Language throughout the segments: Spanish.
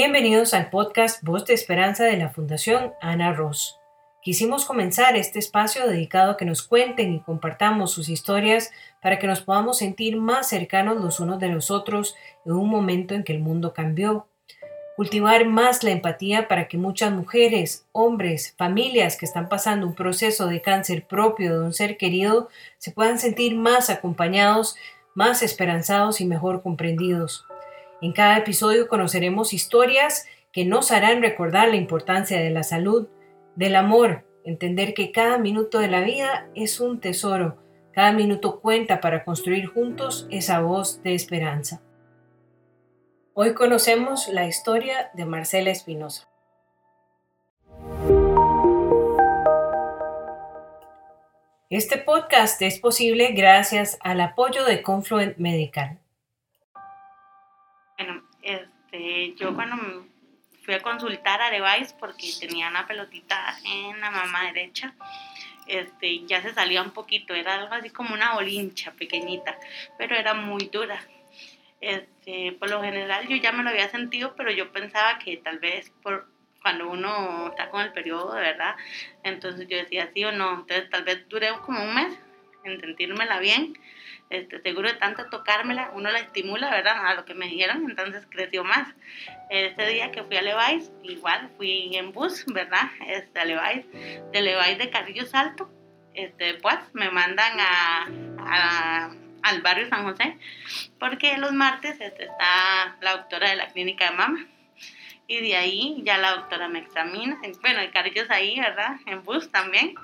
Bienvenidos al podcast Voz de Esperanza de la Fundación Ana Ross. Quisimos comenzar este espacio dedicado a que nos cuenten y compartamos sus historias para que nos podamos sentir más cercanos los unos de los otros en un momento en que el mundo cambió. Cultivar más la empatía para que muchas mujeres, hombres, familias que están pasando un proceso de cáncer propio de un ser querido se puedan sentir más acompañados, más esperanzados y mejor comprendidos. En cada episodio conoceremos historias que nos harán recordar la importancia de la salud, del amor, entender que cada minuto de la vida es un tesoro, cada minuto cuenta para construir juntos esa voz de esperanza. Hoy conocemos la historia de Marcela Espinosa. Este podcast es posible gracias al apoyo de Confluent Medical. Este, yo cuando fui a consultar a Device porque tenía una pelotita en la mama derecha, este, ya se salía un poquito, era algo así como una bolincha pequeñita, pero era muy dura. Este, por lo general yo ya me lo había sentido, pero yo pensaba que tal vez por cuando uno está con el periodo, de verdad, entonces yo decía sí o no, entonces tal vez dure como un mes en sentírmela bien, este, seguro de tanto tocármela, uno la estimula, ¿verdad? A lo que me dijeron, entonces creció más. Ese día que fui a Levi's, igual fui en bus, ¿verdad? Este, a Levi's, de Levi's de Carrillo Salto, este, pues me mandan a, al barrio San José, porque los martes este, está la doctora de la clínica de mama. Y de ahí ya la doctora me examina. Bueno, el Carrillos ahí, ¿verdad? En bus también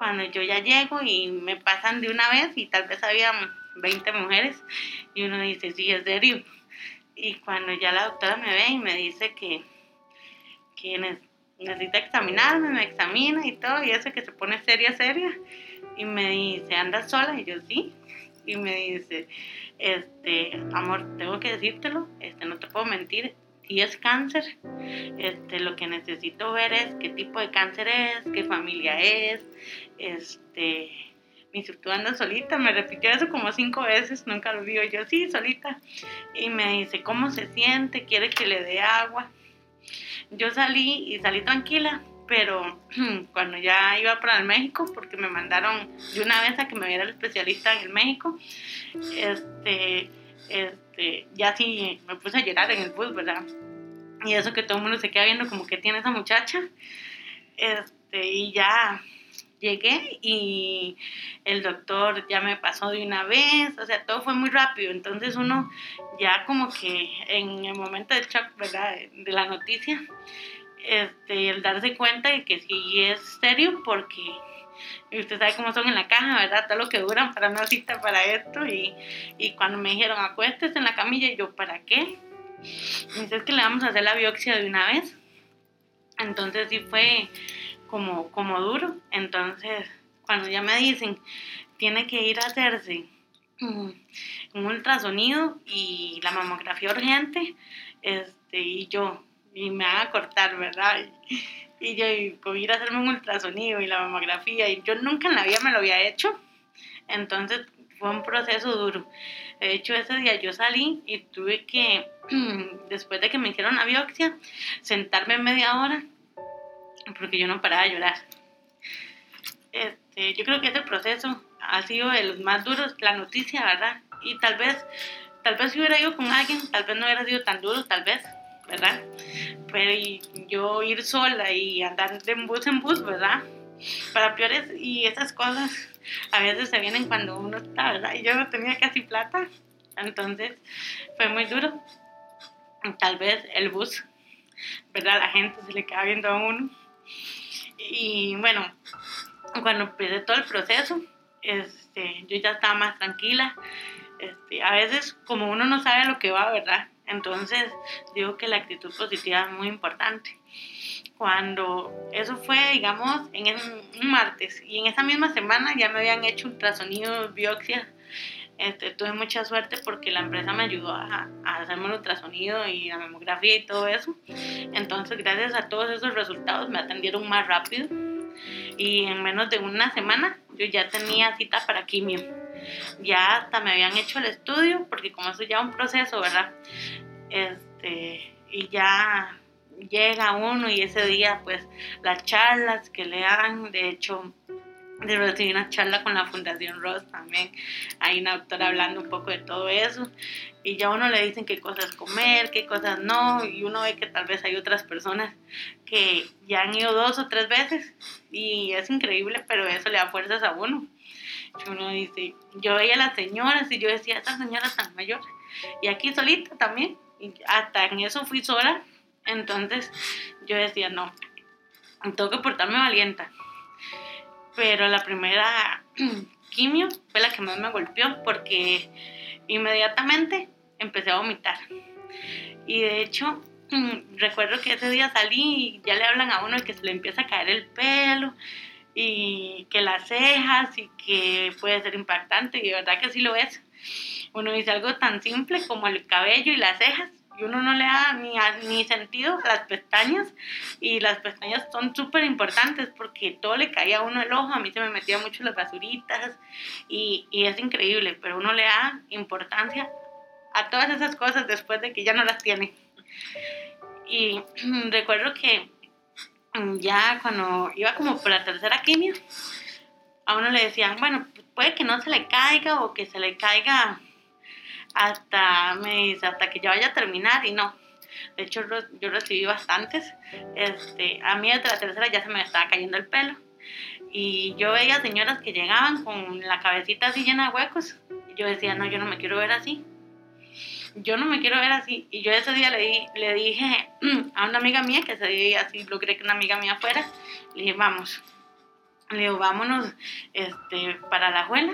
cuando yo ya llego y me pasan de una vez y tal vez había 20 mujeres y uno dice, sí, es serio. Y cuando ya la doctora me ve y me dice que, que necesita examinarme, me examina y todo, y eso que se pone seria, seria, y me dice, ¿andas sola? Y yo sí. Y me dice, este, amor, tengo que decírtelo, este, no te puedo mentir, y es cáncer, este, lo que necesito ver es qué tipo de cáncer es, qué familia es, este, mi tú anda solita, me repitió eso como cinco veces, nunca lo vio yo, sí, solita, y me dice, ¿cómo se siente? ¿Quiere que le dé agua? Yo salí y salí tranquila, pero cuando ya iba para el México, porque me mandaron de una vez a que me viera el especialista en el México, este, este, ya sí me puse a llorar en el bus, ¿verdad? Y eso que todo el mundo se queda viendo como que tiene esa muchacha. Este, y ya llegué y el doctor ya me pasó de una vez, o sea, todo fue muy rápido, entonces uno ya como que en el momento de shock, ¿verdad? De la noticia, este, el darse cuenta de que sí es serio porque y usted sabe cómo son en la caja, ¿verdad? Todo lo que duran para una cita para esto. Y, y cuando me dijeron, acuéstese en la camilla, y yo, ¿para qué? Y dice, que le vamos a hacer la biopsia de una vez. Entonces sí fue como, como duro. Entonces, cuando ya me dicen, tiene que ir a hacerse un ultrasonido y la mamografía urgente, este, y yo, y me van a cortar, ¿verdad? Yo con ir a hacerme un ultrasonido y la mamografía, y yo nunca en la vida me lo había hecho, entonces fue un proceso duro. De hecho, ese día yo salí y tuve que, después de que me hicieron la biopsia, sentarme media hora porque yo no paraba de llorar. Este, yo creo que ese proceso ha sido de los más duros, la noticia, ¿verdad? Y tal vez, tal vez si hubiera ido con alguien, tal vez no hubiera sido tan duro, tal vez, ¿verdad? Pero yo ir sola y andar de bus en bus, ¿verdad? Para peores y esas cosas a veces se vienen cuando uno está, ¿verdad? Y yo no tenía casi plata, entonces fue muy duro. Tal vez el bus, ¿verdad? La gente se le queda viendo a uno. Y bueno, cuando empecé todo el proceso, este, yo ya estaba más tranquila. Este, a veces, como uno no sabe lo que va, ¿verdad? Entonces, digo que la actitud positiva es muy importante. Cuando eso fue, digamos, en un martes y en esa misma semana ya me habían hecho ultrasonido, biopsia. Este, tuve mucha suerte porque la empresa me ayudó a, a hacerme el ultrasonido y la mamografía y todo eso. Entonces, gracias a todos esos resultados me atendieron más rápido y en menos de una semana yo ya tenía cita para quimio. Ya hasta me habían hecho el estudio, porque como eso ya es un proceso, ¿verdad? Este, y ya llega uno y ese día pues las charlas que le dan, de hecho de recibir una charla con la Fundación Ross también. Hay una doctora hablando un poco de todo eso. Y ya uno le dicen qué cosas comer, qué cosas no. Y uno ve que tal vez hay otras personas que ya han ido dos o tres veces. Y es increíble, pero eso le da fuerzas a uno. Uno dice, yo veía a las señoras y yo decía, estas señoras tan mayores. Y aquí solita también. Y hasta en eso fui sola. Entonces yo decía, no, tengo que portarme valienta pero la primera quimio fue la que más me golpeó porque inmediatamente empecé a vomitar. Y de hecho, recuerdo que ese día salí y ya le hablan a uno que se le empieza a caer el pelo y que las cejas y que puede ser impactante y de verdad que sí lo es. Uno dice algo tan simple como el cabello y las cejas y uno no le da ni, ni sentido a las pestañas y las pestañas son súper importantes porque todo le caía a uno el ojo, a mí se me metía mucho las basuritas y, y es increíble, pero uno le da importancia a todas esas cosas después de que ya no las tiene. Y recuerdo que ya cuando iba como por la tercera quimio, a uno le decían, bueno, puede que no se le caiga o que se le caiga hasta, me hasta que ya vaya a terminar y no. De hecho, yo recibí bastantes. Este, a mí desde la tercera ya se me estaba cayendo el pelo. Y yo veía señoras que llegaban con la cabecita así llena de huecos. Y yo decía, no, yo no me quiero ver así. Yo no me quiero ver así. Y yo ese día le, le dije a una amiga mía, que ese día así logré que una amiga mía fuera, le dije, vamos. Le digo, vámonos este, para la abuela.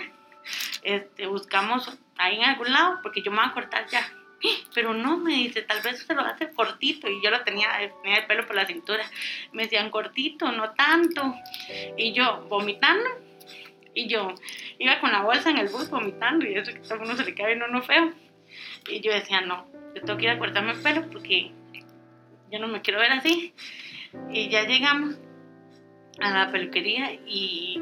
Este, buscamos ahí en algún lado, porque yo me voy a cortar ya. Pero no, me dice, tal vez se lo hace cortito. Y yo lo tenía, tenía el pelo por la cintura. Me decían, cortito, no tanto. Y yo, vomitando. Y yo iba con la bolsa en el bus vomitando. Y eso que a uno se le cae viendo uno feo. Y yo decía, no, yo tengo que ir a cortarme el pelo porque yo no me quiero ver así. Y ya llegamos a la peluquería y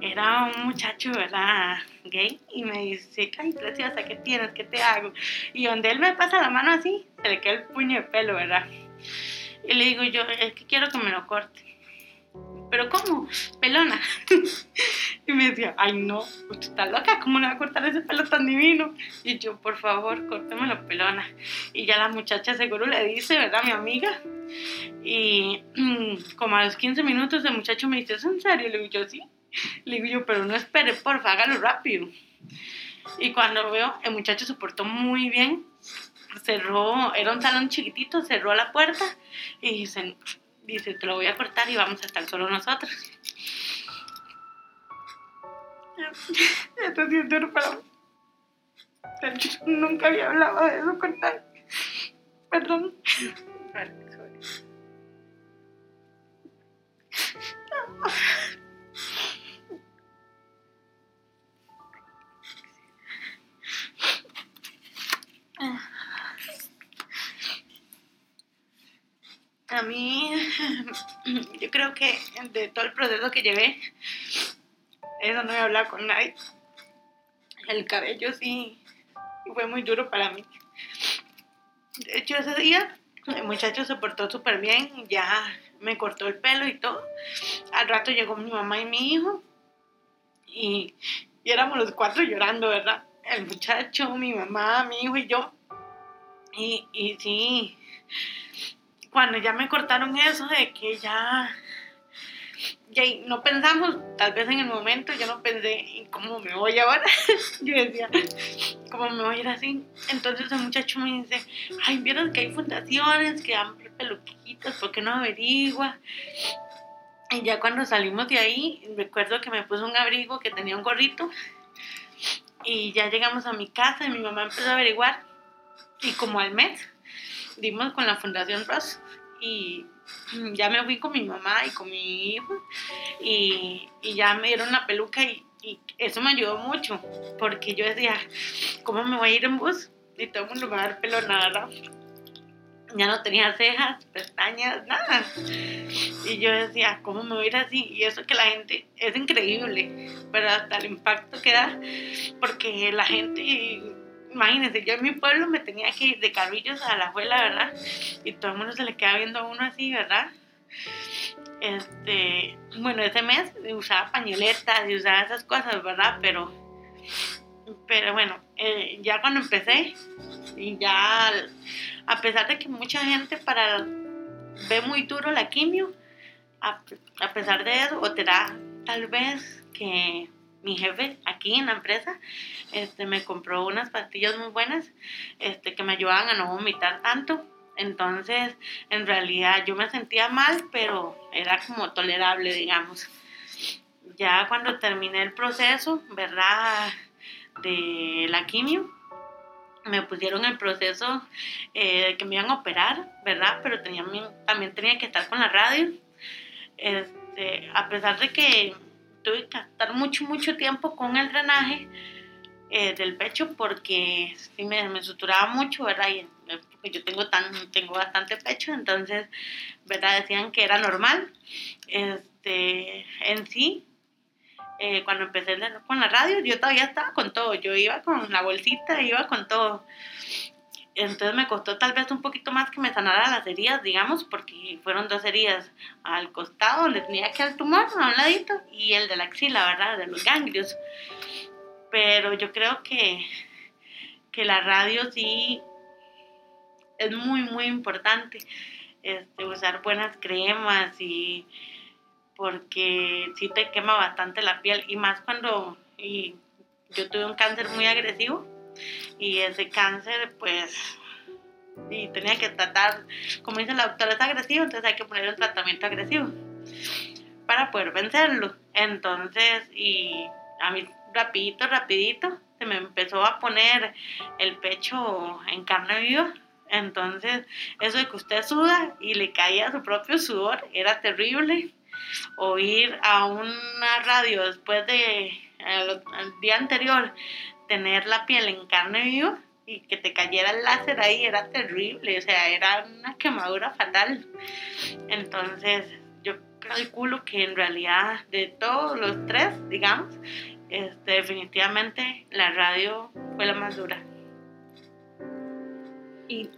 era un muchacho, ¿verdad? Gay, y me dice, ay, preciosa, ¿qué tienes? ¿Qué te hago? Y donde él me pasa la mano así, se le queda el puño de pelo, ¿verdad? Y le digo yo, es que quiero que me lo corte. ¿Pero cómo? Pelona. y me decía, ay no, usted está loca, ¿cómo le va a cortar ese pelo tan divino? Y yo, por favor, córtemelo pelona. Y ya la muchacha seguro le dice, ¿verdad, mi amiga? Y como a los 15 minutos el muchacho me dice, ¿es en serio? Le digo yo, sí. Le digo yo, pero no espere, porfa, hágalo rápido. Y cuando veo, el muchacho se portó muy bien. Cerró, era un salón chiquitito, cerró la puerta y dice, dice, te lo voy a cortar y vamos a estar solo nosotros. Esto sí es duro. Nunca había hablado de eso con nadie. Perdón. A mí, yo creo que de todo el proceso que llevé, eso no he hablado con nadie. El cabello sí fue muy duro para mí. De hecho, ese día el muchacho se portó súper bien, ya me cortó el pelo y todo. Al rato llegó mi mamá y mi hijo y, y éramos los cuatro llorando, ¿verdad? El muchacho, mi mamá, mi hijo y yo. Y, y sí, cuando ya me cortaron eso de que ya, ya no pensamos, tal vez en el momento yo no pensé en cómo me voy ahora. yo decía, ¿cómo me voy a ir así? Entonces el muchacho me dice, ay, vieron que hay fundaciones que dan peluquitas, ¿por qué no averigua? Y ya cuando salimos de ahí, recuerdo que me puso un abrigo que tenía un gorrito. Y ya llegamos a mi casa y mi mamá empezó a averiguar. Y como al mes, dimos con la Fundación Ross y ya me fui con mi mamá y con mi hijo y, y ya me dieron la peluca y, y, eso me ayudó mucho porque yo decía, ¿cómo me voy a ir en bus? Y todo el mundo me va a dar pelo nada. Ya no tenía cejas, pestañas, nada. Y yo decía, ¿cómo me voy a ir así? Y eso que la gente es increíble, pero hasta el impacto que da, porque la gente imagínense, yo en mi pueblo me tenía que ir de carrillos a la abuela, ¿verdad? Y todo el mundo se le queda viendo a uno así, ¿verdad? Este, bueno, ese mes usaba pañoletas y usaba esas cosas, ¿verdad? Pero, pero bueno, eh, ya cuando empecé, y ya, a pesar de que mucha gente para ve muy duro la quimio, a, a pesar de eso, o te da tal vez que mi jefe aquí en la empresa este, me compró unas pastillas muy buenas este, que me ayudaban a no vomitar tanto. Entonces, en realidad yo me sentía mal, pero era como tolerable, digamos. Ya cuando terminé el proceso, ¿verdad? De la quimio, me pusieron el proceso eh, que me iban a operar, ¿verdad? Pero tenía, también tenía que estar con la radio. Este, a pesar de que tuve que estar mucho, mucho tiempo con el drenaje eh, del pecho porque sí me, me suturaba mucho, ¿verdad? Eh, porque yo tengo, tan, tengo bastante pecho, entonces, ¿verdad? Decían que era normal. Este, en sí, eh, cuando empecé con la radio, yo todavía estaba con todo. Yo iba con la bolsita, iba con todo. Entonces me costó tal vez un poquito más que me sanara las heridas, digamos, porque fueron dos heridas al costado donde tenía que el tumor, a un ladito, y el de la axila, ¿verdad? De los ganglios. Pero yo creo que, que la radio sí es muy, muy importante. Este, usar buenas cremas y porque sí te quema bastante la piel y más cuando y yo tuve un cáncer muy agresivo y ese cáncer pues y tenía que tratar, como dice la doctora, es agresivo, entonces hay que poner un tratamiento agresivo para poder vencerlo. Entonces, y a mí rapidito, rapidito, se me empezó a poner el pecho en carne viva. Entonces, eso de que usted suda y le caía su propio sudor era terrible. Oír a una radio después de el día anterior tener la piel en carne viva y que te cayera el láser ahí era terrible, o sea, era una quemadura fatal. Entonces, yo calculo que en realidad de todos los tres, digamos, este, definitivamente la radio fue la más dura. Y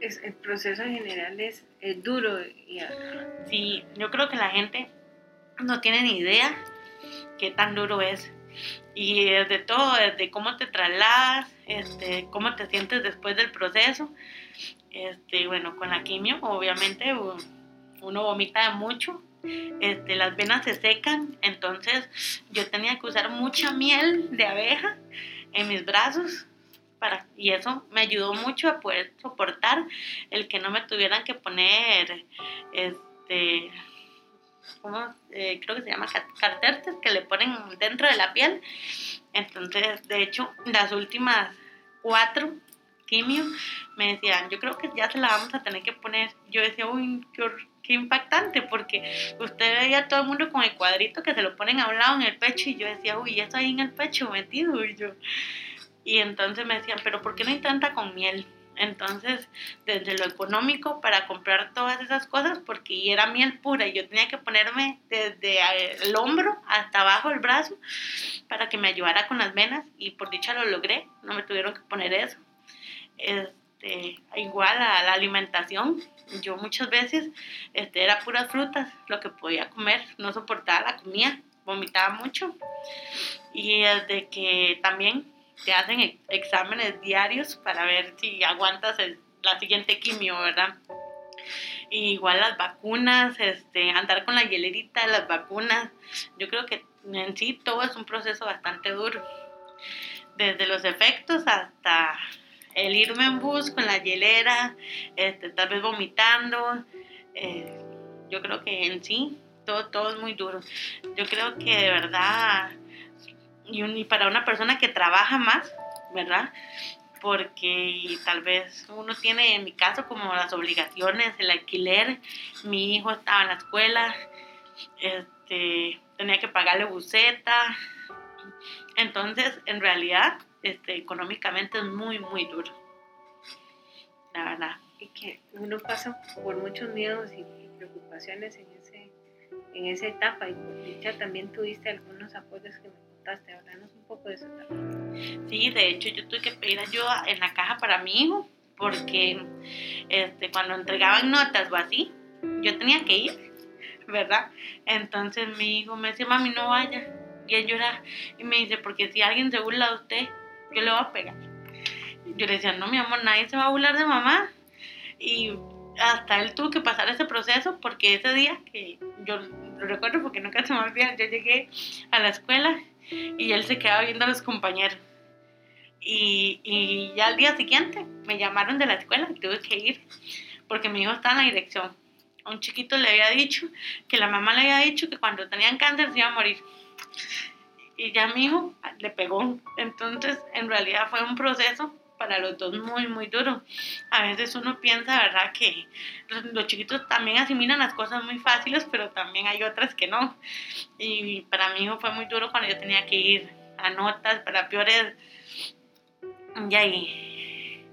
es, el proceso en general es, duro. Y... Sí, yo creo que la gente no tiene ni idea qué tan duro es y de todo, desde cómo te trasladas, este, cómo te sientes después del proceso. Este, bueno, con la quimio, obviamente, uno vomita mucho, este, las venas se secan, entonces yo tenía que usar mucha miel de abeja en mis brazos para, y eso me ayudó mucho a poder soportar el que no me tuvieran que poner este eh, creo que se llama catéteres que le ponen dentro de la piel. Entonces, de hecho, las últimas cuatro quimio me decían, yo creo que ya se la vamos a tener que poner. Yo decía, uy, qué, impactante, porque usted veía a todo el mundo con el cuadrito que se lo ponen a un lado en el pecho y yo decía, uy, eso ahí en el pecho metido. Y, yo, y entonces me decían, pero ¿por qué no intenta con miel? Entonces, desde lo económico para comprar todas esas cosas, porque era miel pura y yo tenía que ponerme desde el hombro hasta abajo el brazo para que me ayudara con las venas y por dicha lo logré, no me tuvieron que poner eso. Este, igual a la alimentación, yo muchas veces este, era puras frutas lo que podía comer, no soportaba la comida, vomitaba mucho y desde que también te hacen exámenes diarios para ver si aguantas la siguiente quimio, ¿verdad? igual las vacunas, este, andar con la hielerita las vacunas, yo creo que en sí todo es un proceso bastante duro. Desde los efectos hasta el irme en bus con la hielera, este, tal vez vomitando, eh, yo creo que en sí todo, todo es muy duro. Yo creo que de verdad y, para una persona que trabaja más, ¿verdad? Porque tal vez uno tiene, en mi caso, como las obligaciones, el alquiler, mi hijo estaba en la escuela, este, tenía que pagarle buceta, entonces en realidad este, económicamente es muy, muy duro, la verdad. Y que uno pasa por muchos miedos y preocupaciones en, ese, en esa etapa y por dicha también tuviste algunos apoyos que me adoptaste, un poco de eso también. Sí, de hecho yo tuve que pedir ayuda en la caja para mi hijo, porque este, cuando entregaban notas o así, yo tenía que ir, ¿verdad? Entonces mi hijo me decía, mami, no vaya. Y él llora y me dice, porque si alguien se burla de usted, yo le voy a pegar. Yo le decía, no, mi amor, nadie se va a burlar de mamá. Y hasta él tuvo que pasar ese proceso porque ese día, que yo lo recuerdo porque nunca se me olvida, yo llegué a la escuela y él se quedaba viendo a los compañeros. Y, y ya al día siguiente me llamaron de la escuela y tuve que ir porque mi hijo estaba en la dirección. Un chiquito le había dicho que la mamá le había dicho que cuando tenían cáncer se iba a morir. Y ya mi hijo le pegó. Entonces, en realidad fue un proceso para los dos muy, muy duro. A veces uno piensa, ¿verdad?, que los, chiquitos también asimilan las cosas muy fáciles, pero también hay otras que no. Y para mí fue muy duro cuando yo tenía que ir a notas para peores. Y ahí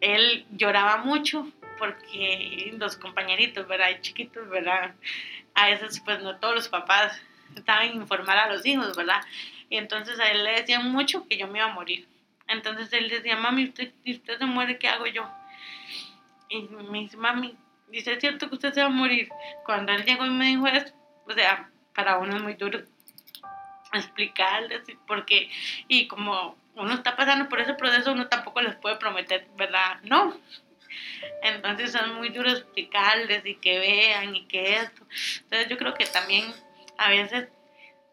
él lloraba mucho porque los compañeritos, ¿verdad? chiquitos, ¿verdad? A veces, pues no todos los papás estaban informar a los hijos, ¿verdad? Y entonces a él le decían mucho que yo me iba a morir. Entonces él decía, mami, usted, si usted se muere, ¿qué hago yo? Y me dice, mami, dice, ¿es cierto que usted se va a morir? Cuando él llegó y me dijo eso, o sea, para uno es muy duro explicarles, porque, y como uno está pasando por ese proceso, uno tampoco les puede prometer, ¿verdad? No. Entonces es muy duro explicarles y que vean y que esto. Entonces yo creo que también a veces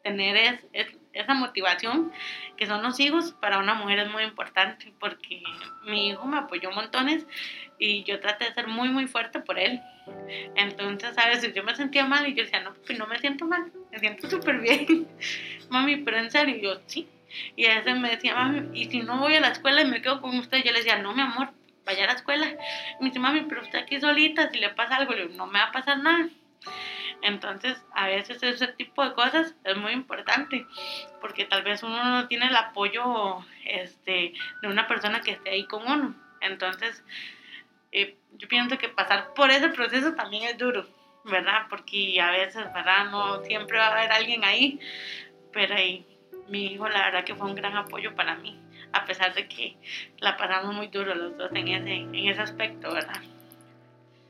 tener es esa motivación que son los hijos, para una mujer es muy importante porque mi hijo me apoyó montones y yo traté de ser muy, muy fuerte por él. Entonces, a veces yo me sentía mal y yo decía, no, pues no me siento mal, me siento súper bien. Mami, pero en serio, yo sí. Y a veces me decía, mami, y si no voy a la escuela y me quedo con usted, yo le decía, no, mi amor, vaya a la escuela. Y me dice, mami, pero usted aquí solita, si le pasa algo, le no me va a pasar nada. Entonces, a veces ese tipo de cosas es muy importante, porque tal vez uno no tiene el apoyo este, de una persona que esté ahí con uno. Entonces, eh, yo pienso que pasar por ese proceso también es duro, ¿verdad? Porque a veces, ¿verdad? No siempre va a haber alguien ahí, pero ahí, mi hijo la verdad que fue un gran apoyo para mí, a pesar de que la pasamos muy duro los dos en ese, en ese aspecto, ¿verdad?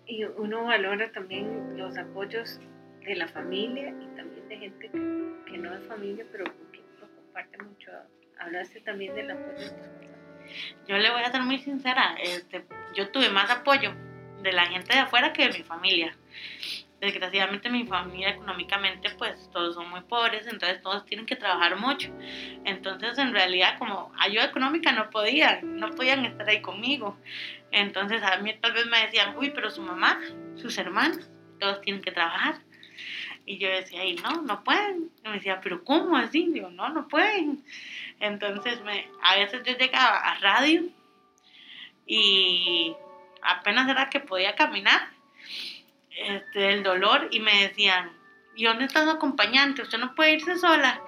Y uno valora también los apoyos de la familia y también de gente que, no es familia, pero que lo comparte mucho. Hablaste también del apoyo de tus Yo le voy a ser muy sincera, este, yo tuve más apoyo de la gente de afuera que de mi familia. Desgraciadamente mi familia económicamente pues todos son muy pobres, entonces todos tienen que trabajar mucho. Entonces en realidad como ayuda económica no podían, no podían estar ahí conmigo. Entonces a mí tal vez me decían, uy, pero su mamá, sus hermanos, todos tienen que trabajar. Y yo decía, no, no pueden. Y me decía, pero ¿cómo así? Digo, no, no pueden. Entonces, me, a veces yo llegaba a radio y apenas era que podía caminar, este, el dolor, y me decían, ¿y dónde está su acompañante? Usted no puede irse sola.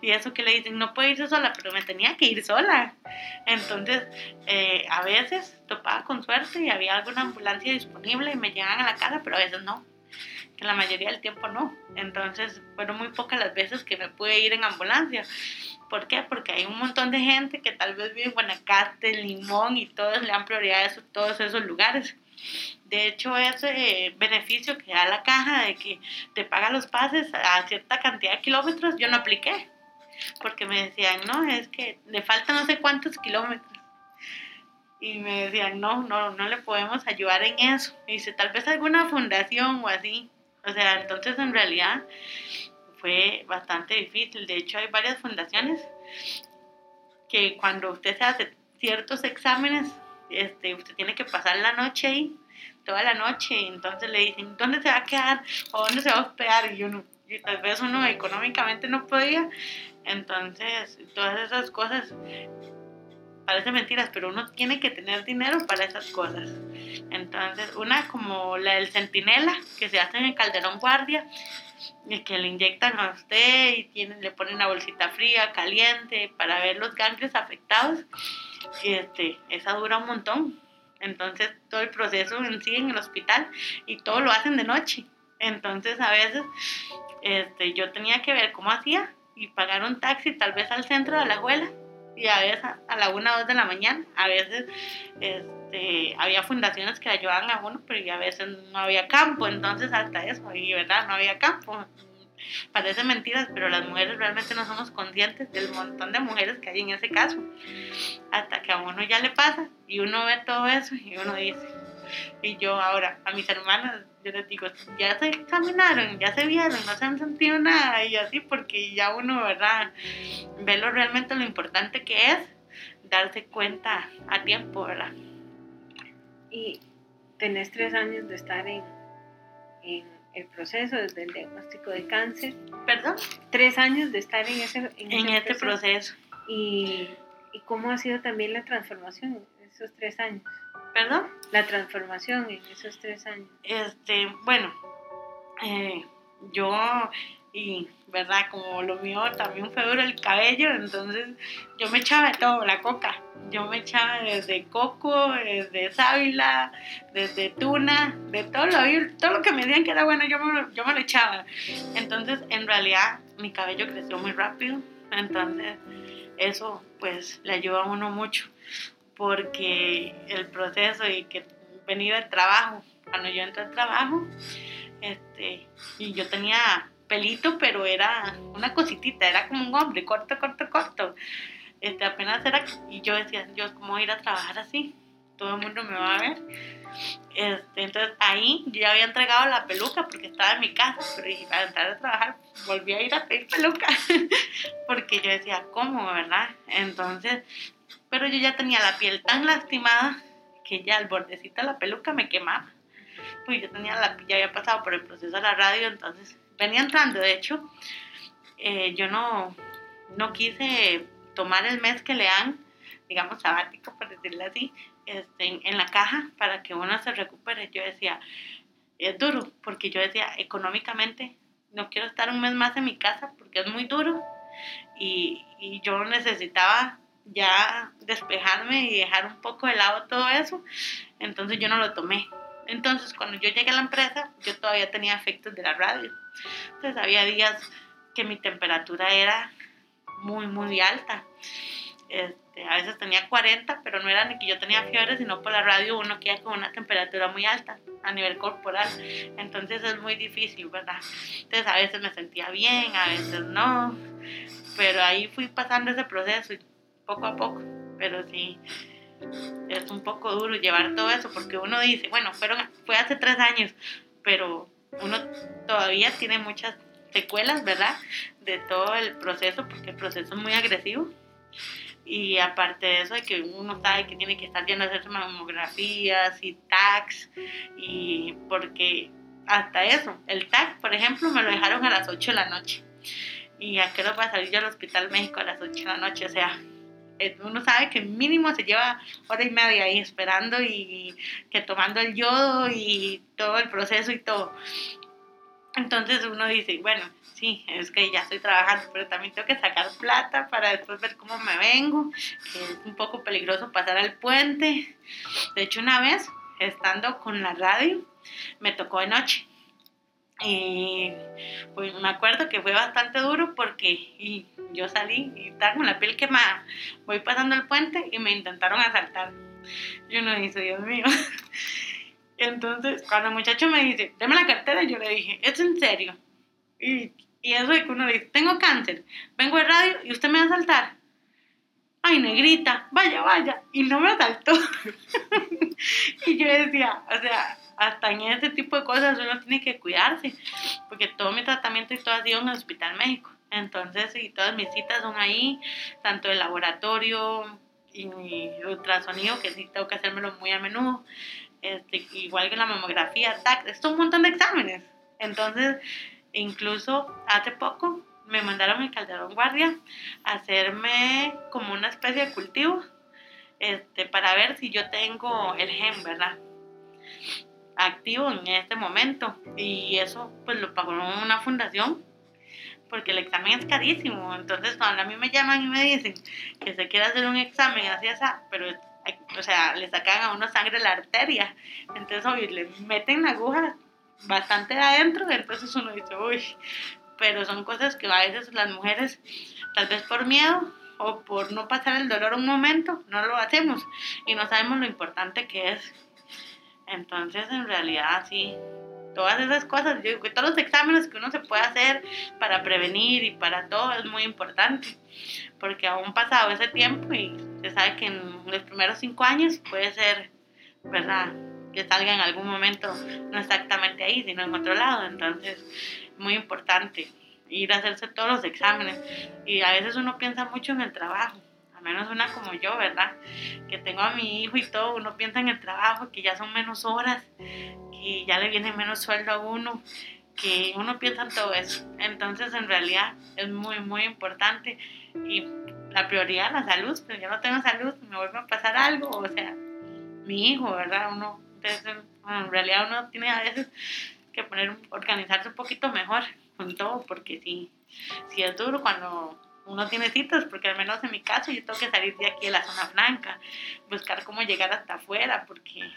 Y eso que le dicen, no puede irse sola, pero me tenía que ir sola. Entonces, eh, a veces topaba con suerte y había alguna ambulancia disponible y me llegaban a la casa, pero a veces no la mayoría del tiempo no. Entonces fueron muy pocas las veces que me pude ir en ambulancia. ¿Por qué? Porque hay un montón de gente que tal vez vive en Guanacaste, Limón y todos le dan prioridad a todos esos lugares. De hecho, ese beneficio que da la caja de que te paga los pases a cierta cantidad de kilómetros, yo no apliqué. Porque me decían, no, es que le faltan no sé cuántos kilómetros. Y me decían, no, no, no le podemos ayudar en eso. Y dice, tal vez alguna fundación o así. O sea, entonces en realidad fue bastante difícil. De hecho, hay varias fundaciones que cuando usted se hace ciertos exámenes, este, usted tiene que pasar la noche ahí, toda la noche, y entonces le dicen, ¿dónde se va a quedar? ¿O dónde se va a hospedar? Y uno, y tal vez uno económicamente no podía. Entonces, todas esas cosas parece mentiras, pero uno tiene que tener dinero para esas cosas. Entonces, una como la del centinela, que se hace en el calderón guardia, y que le inyectan a usted y le ponen una bolsita fría, caliente, para ver los ganglios afectados, y este, esa dura un montón. Entonces, todo el proceso en sí en el hospital, y todo lo hacen de noche. Entonces, a veces, este, yo tenía que ver cómo hacía y pagar un taxi tal vez al centro de la abuela y a veces a la una o dos de la mañana, a veces este, había fundaciones que ayudaban a uno, pero a veces no había campo, entonces hasta eso, y verdad, no había campo. Parece mentiras, pero las mujeres realmente no somos conscientes del montón de mujeres que hay en ese caso. Hasta que a uno ya le pasa y uno ve todo eso y uno dice, y yo ahora a mis hermanas, yo les digo, ya se examinaron, ya se vieron, no se han sentido nada y así porque ya uno, ¿verdad? Ve lo realmente lo importante que es darse cuenta a tiempo, ¿verdad? Y tenés tres años de estar en, en el proceso desde el diagnóstico de cáncer. ¿Perdón? Tres años de estar en ese en, este proceso. Y, ¿Y cómo ha sido también la transformación en esos tres años? ¿Perdón? La transformación en esos tres años. Este, bueno, eh, yo, y verdad, como lo mío también fue duro el cabello, entonces yo me echaba de todo, la coca. Yo me echaba desde coco, desde sábila, desde tuna, de todo lo, todo lo que me decían que era bueno, yo me, yo me lo echaba. Entonces, en realidad, mi cabello creció muy rápido, entonces eso pues le ayuda a uno mucho porque el proceso y que venir al trabajo, cuando yo entré al trabajo, este, y yo tenía pelito, pero era una cositita, era como un hombre, corto, corto, corto. Este, apenas era, y yo decía, yo cómo ir a trabajar así, todo el mundo me va a ver. Este, entonces ahí yo ya había entregado la peluca porque estaba en mi casa, pero para entrar a trabajar volví a ir a pedir peluca porque yo decía, ¿cómo, verdad? Entonces pero yo ya tenía la piel tan lastimada que ya el bordecito de la peluca me quemaba. Pues yo tenía la, ya había pasado por el proceso de la radio, entonces venía entrando. De hecho, eh, yo no, no quise tomar el mes que le dan, digamos, sabático, por decirlo así, este, en, la caja para que uno se recupere. Yo decía, es duro, porque yo decía, económicamente no quiero estar un mes más en mi casa porque es muy duro y, y yo necesitaba ya despejarme y dejar un poco de lado todo eso. Entonces yo no lo tomé. Entonces cuando yo llegué a la empresa, yo todavía tenía efectos de la radio. Entonces había días que mi temperatura era muy, muy alta. Este, a veces tenía 40, pero no era ni que yo tenía fiebre, sino por la radio uno queda con una temperatura muy alta a nivel corporal. Entonces es muy difícil, ¿verdad? Entonces a veces me sentía bien, a veces no. Pero ahí fui pasando ese proceso poco a poco, pero sí es un poco duro llevar todo eso porque uno dice, bueno, fueron, fue hace tres años, pero uno todavía tiene muchas secuelas, ¿verdad? De todo el proceso, porque el proceso es muy agresivo. Y aparte de eso, de que uno sabe que tiene que estar yendo a hacer mamografías y tags, y porque hasta eso, el tag, por ejemplo, me lo dejaron a las 8 de la noche. ¿Y a qué hora va a salir yo al Hospital México a las 8 de la noche? O sea, uno sabe que mínimo se lleva hora y media ahí esperando y que tomando el yodo y todo el proceso y todo. Entonces uno dice, bueno, sí, es que ya estoy trabajando, pero también tengo que sacar plata para después ver cómo me vengo, que es un poco peligroso pasar al puente. De hecho, una vez, estando con la radio, me tocó de noche y pues me acuerdo que fue bastante duro porque yo salí y estaba con la piel quemada. Voy pasando el puente y me intentaron asaltar. Yo no dije, Dios mío. Entonces, cuando el muchacho me dice, deme la cartera, yo le dije, ¿es en serio? Y, y eso de que uno dice, tengo cáncer, vengo de radio y usted me va a asaltar. Ay, negrita, vaya, vaya. Y no me asaltó. y yo decía, o sea, hasta en ese tipo de cosas uno tiene que cuidarse, porque todo mi tratamiento y todo ha sido en el Hospital México. Entonces, y todas mis citas son ahí, tanto el laboratorio y ultrasonido, que sí tengo que hacérmelo muy a menudo, este, igual que la mamografía, TAC, es un montón de exámenes. Entonces, incluso hace poco me mandaron el Calderón Guardia a hacerme como una especie de cultivo este, para ver si yo tengo el gen, ¿verdad? Activo en este momento. Y eso pues lo pagó una fundación porque el examen es carísimo. Entonces cuando a mí me llaman y me dicen que se quiere hacer un examen así así pero o sea le sacan a uno sangre la arteria. Entonces obvio, le meten la aguja bastante adentro entonces uno dice uy pero son cosas que a veces las mujeres, tal vez por miedo o por no pasar el dolor un momento, no lo hacemos. Y no sabemos lo importante que es. Entonces, en realidad, sí, todas esas cosas, yo todos los exámenes que uno se puede hacer para prevenir y para todo es muy importante, porque aún pasado ese tiempo y se sabe que en los primeros cinco años puede ser, ¿verdad? Que salga en algún momento, no exactamente ahí, sino en otro lado, entonces, muy importante ir a hacerse todos los exámenes. Y a veces uno piensa mucho en el trabajo menos una como yo, ¿verdad? Que tengo a mi hijo y todo, uno piensa en el trabajo, que ya son menos horas, y ya le viene menos sueldo a uno, que uno piensa en todo eso. Entonces, en realidad es muy, muy importante. Y la prioridad, la salud, pero pues yo no tengo salud, me vuelve a pasar algo, o sea, mi hijo, ¿verdad? Uno, en realidad uno tiene a veces que poner, organizarse un poquito mejor con todo, porque sí, sí es duro cuando uno tiene citas, porque al menos en mi caso yo tengo que salir de aquí de la zona franca, buscar cómo llegar hasta afuera, porque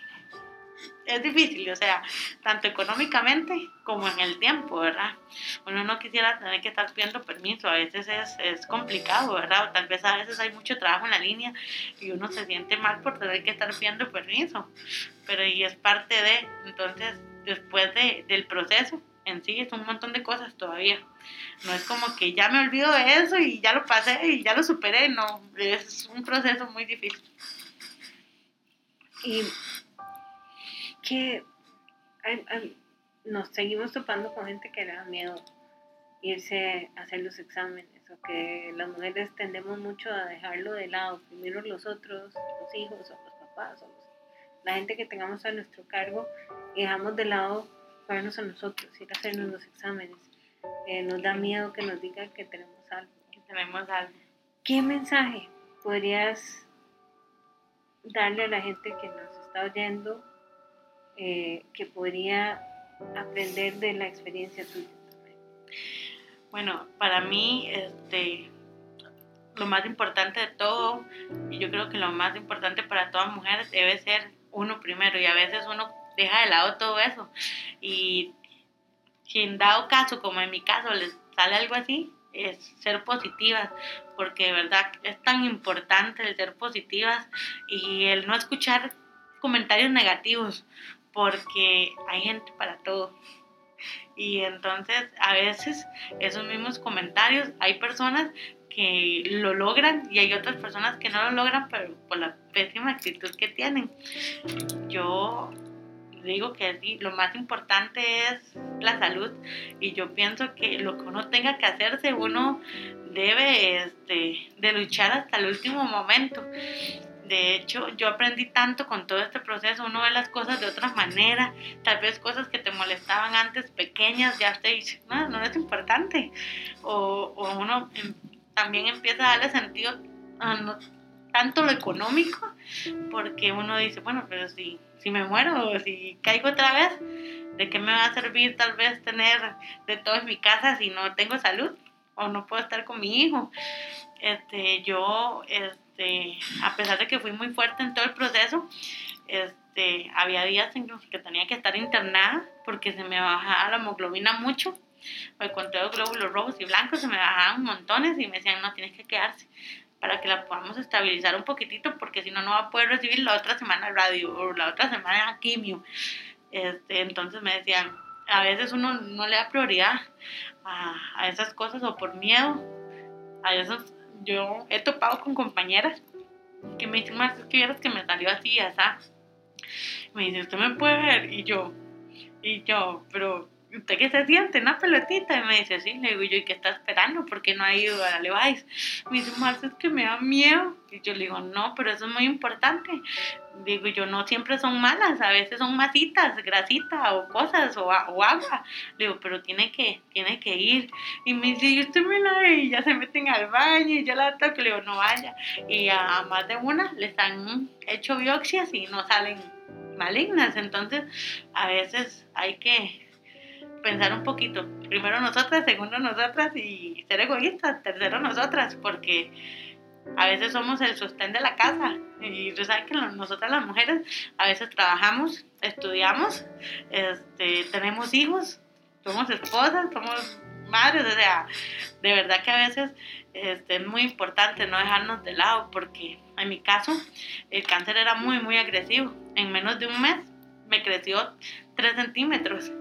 es difícil, o sea, tanto económicamente como en el tiempo, ¿verdad? Uno no quisiera tener que estar pidiendo permiso, a veces es, es, complicado, ¿verdad? O tal vez a veces hay mucho trabajo en la línea y uno se siente mal por tener que estar pidiendo permiso, pero y es parte de, entonces, después de, del proceso en sí, es un montón de cosas todavía. No es como que ya me olvido de eso y ya lo pasé y ya lo superé, no, es un proceso muy difícil. Y que nos seguimos topando con gente que le da miedo irse a hacer los exámenes o que las mujeres tendemos mucho a dejarlo de lado, primero los otros, los hijos o los papás o la gente que tengamos a nuestro cargo dejamos de lado vernos a nosotros, ir a hacernos los exámenes. Eh, nos da miedo que nos digan que tenemos algo. Que tenemos algo. ¿Qué mensaje podrías darle a la gente que nos está oyendo eh, que podría aprender de la experiencia tuya? Bueno, para mí, este, lo más importante de todo, y yo creo que lo más importante para todas mujeres debe ser uno primero, y a veces uno deja de lado todo eso. Y si en dado caso, como en mi caso, les sale algo así, es ser positivas, porque de verdad es tan importante el ser positivas y el no escuchar comentarios negativos, porque hay gente para todo. Y entonces a veces esos mismos comentarios, hay personas que lo logran y hay otras personas que no lo logran pero por la pésima actitud que tienen. Yo digo que lo más importante es la salud y yo pienso que lo que uno tenga que hacerse, uno debe este, de luchar hasta el último momento. De hecho, yo aprendí tanto con todo este proceso, uno ve las cosas de otra manera, tal vez cosas que te molestaban antes pequeñas, ya te dice, no, no es importante. O, o uno em, también empieza a darle sentido a tanto lo económico, porque uno dice, bueno, pero si, si me muero o si caigo otra vez, ¿de qué me va a servir tal vez tener de todo en mi casa si no tengo salud? O no puedo estar con mi hijo. Este, yo, este, a pesar de que fui muy fuerte en todo el proceso, este, había días en los que tenía que estar internada porque se me bajaba la hemoglobina mucho. Me conté los glóbulos rojos y blancos, se me bajaban montones y me decían, no, tienes que quedarse para que la podamos estabilizar un poquitito porque si no, no va a poder recibir la otra semana radio o la otra semana quimio. Este, entonces me decían, a veces uno no le da prioridad a, a esas cosas o por miedo. A veces yo he topado con compañeras que me dicen, más que vieras que me salió así, así. Me dice, ¿usted me puede ver? Y yo, y yo, pero ¿usted qué se siente? Una pelotita. Y me dice, sí, le digo yo, ¿y qué está esperando? ¿Por qué no ha ido a Levi's? Me dice, Marcia, es que me da miedo. Y yo le digo, no, pero eso es muy importante. Digo yo, no siempre son malas, a veces son masitas, grasita o cosas o, agua. Le digo, pero tiene que, tiene que ir. Y me dice, y usted me la ve y ya se meten al baño y yo la toco. Le digo, no vaya. Y a más de una les han hecho biopsias y no salen malignas. Entonces, a veces hay que pensar un poquito. Primero nosotras, segundo nosotras y ser egoístas. Tercero nosotras, porque a veces somos el sostén de la casa. Y tú sabes que nosotras las mujeres a veces trabajamos, estudiamos, este, tenemos hijos, somos esposas, somos madres, o sea, de verdad que a veces este, es muy importante no dejarnos de lado, porque en mi caso el cáncer era muy, muy agresivo. En menos de un mes me creció 3 centímetros.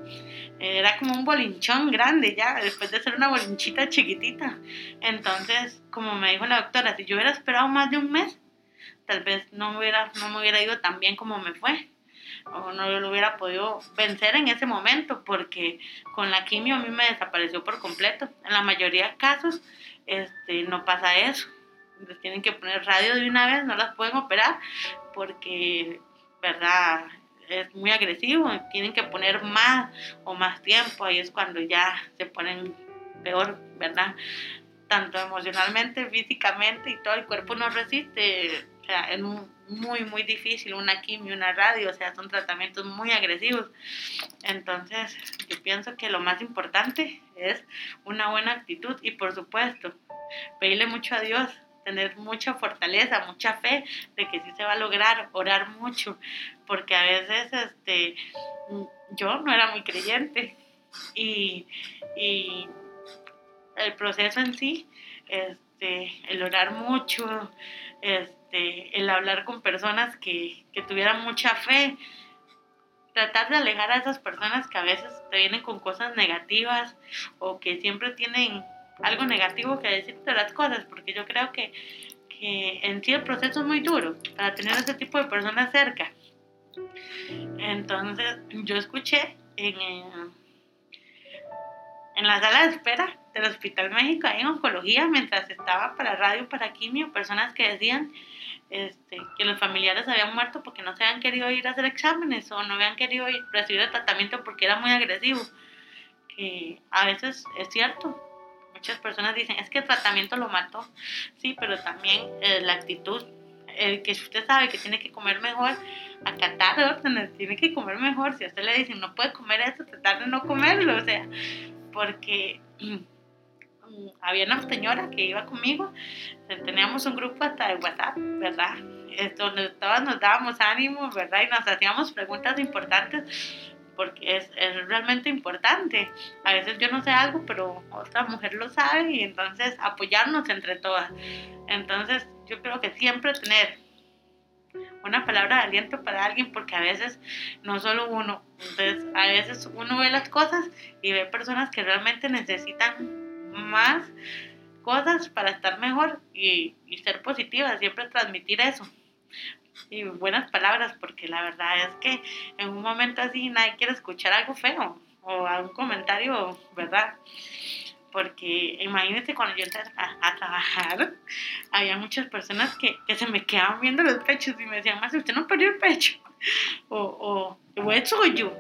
Era como un bolinchón grande ya, después de ser una bolinchita chiquitita. Entonces, como me dijo la doctora, si yo hubiera esperado más de un mes, tal vez no, hubiera, no me hubiera ido tan bien como me fue o no lo hubiera podido vencer en ese momento porque con la quimio a mí me desapareció por completo. En la mayoría de casos este, no pasa eso. Les tienen que poner radio de una vez, no las pueden operar porque, ¿verdad? Es muy agresivo, tienen que poner más o más tiempo, ahí es cuando ya se ponen peor, ¿verdad? Tanto emocionalmente, físicamente y todo el cuerpo no resiste. O sea, es muy, muy difícil una quimio, una radio, o sea, son tratamientos muy agresivos. Entonces, yo pienso que lo más importante es una buena actitud y por supuesto, pedirle mucho a Dios, tener mucha fortaleza, mucha fe de que sí se va a lograr, orar mucho, porque a veces este, yo no era muy creyente y, y el proceso en sí, este, el orar mucho, este, el hablar con personas que, que tuvieran mucha fe, tratar de alejar a esas personas que a veces te vienen con cosas negativas o que siempre tienen algo negativo que decirte las cosas, porque yo creo que, que en sí el proceso es muy duro para tener ese tipo de personas cerca. Entonces, yo escuché en, en la sala de espera del Hospital México, en oncología, mientras estaba para radio, para quimio, personas que decían este, que los familiares habían muerto porque no se habían querido ir a hacer exámenes o no habían querido ir, recibir el tratamiento porque era muy agresivo. Que a veces es cierto, muchas personas dicen, es que el tratamiento lo mató. Sí, pero también eh, la actitud, el que usted sabe que tiene que comer mejor, acatar órdenes, tiene que comer mejor. Si a usted le dicen, no puede comer eso, tratar de no comerlo, o sea, porque había una señora que iba conmigo, teníamos un grupo hasta de WhatsApp, ¿verdad? donde todas nos dábamos ánimo, ¿verdad? Y nos hacíamos preguntas importantes porque es, es, realmente importante. A veces yo no sé algo, pero otra mujer lo sabe y entonces apoyarnos entre todas. Entonces yo creo que siempre tener una palabra de aliento para alguien porque a veces no solo uno, entonces a veces uno ve las cosas y ve personas que realmente necesitan más cosas para estar mejor y, ser positiva, siempre transmitir eso. Y buenas palabras, porque la verdad es que en un momento así nadie quiere escuchar algo feo o algún comentario, ¿verdad? Porque imagínense cuando yo entré a, trabajar, había muchas personas que, que, se me quedaban viendo los pechos y me decían, más usted no perdió el pecho. O, o, o eso yo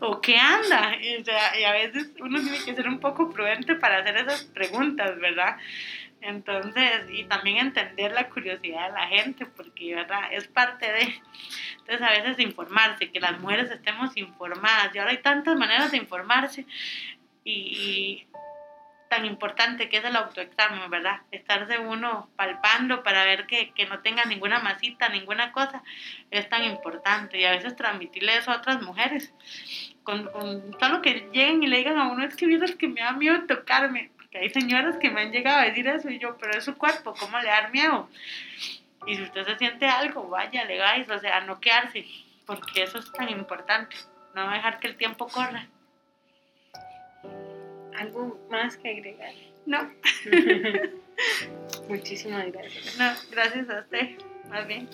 o qué anda. Y, a veces uno tiene que ser un poco prudente para hacer esas preguntas, ¿verdad? Entonces, y también entender la curiosidad de la gente, porque, ¿verdad? Es parte de... Entonces, a veces informarse, que las mujeres estemos informadas. Y ahora hay tantas maneras de informarse. y tan importante que es el autoexamen, ¿verdad? Estarse uno palpando para ver que, que, no tenga ninguna masita, ninguna cosa, es tan importante. Y a veces transmitirle eso a otras mujeres. Con, con solo que lleguen y le digan a uno, es que vieras que me da miedo tocarme. Porque hay señoras que me han llegado a decir eso y yo, pero es su cuerpo, ¿cómo le da miedo? Y si usted se siente algo, vaya, le vais, o sea, no quedarse, porque eso es tan importante. No dejar que el tiempo corra. ¿Algo más que agregar? No. Muchísimas gracias. No, gracias a usted, más bien.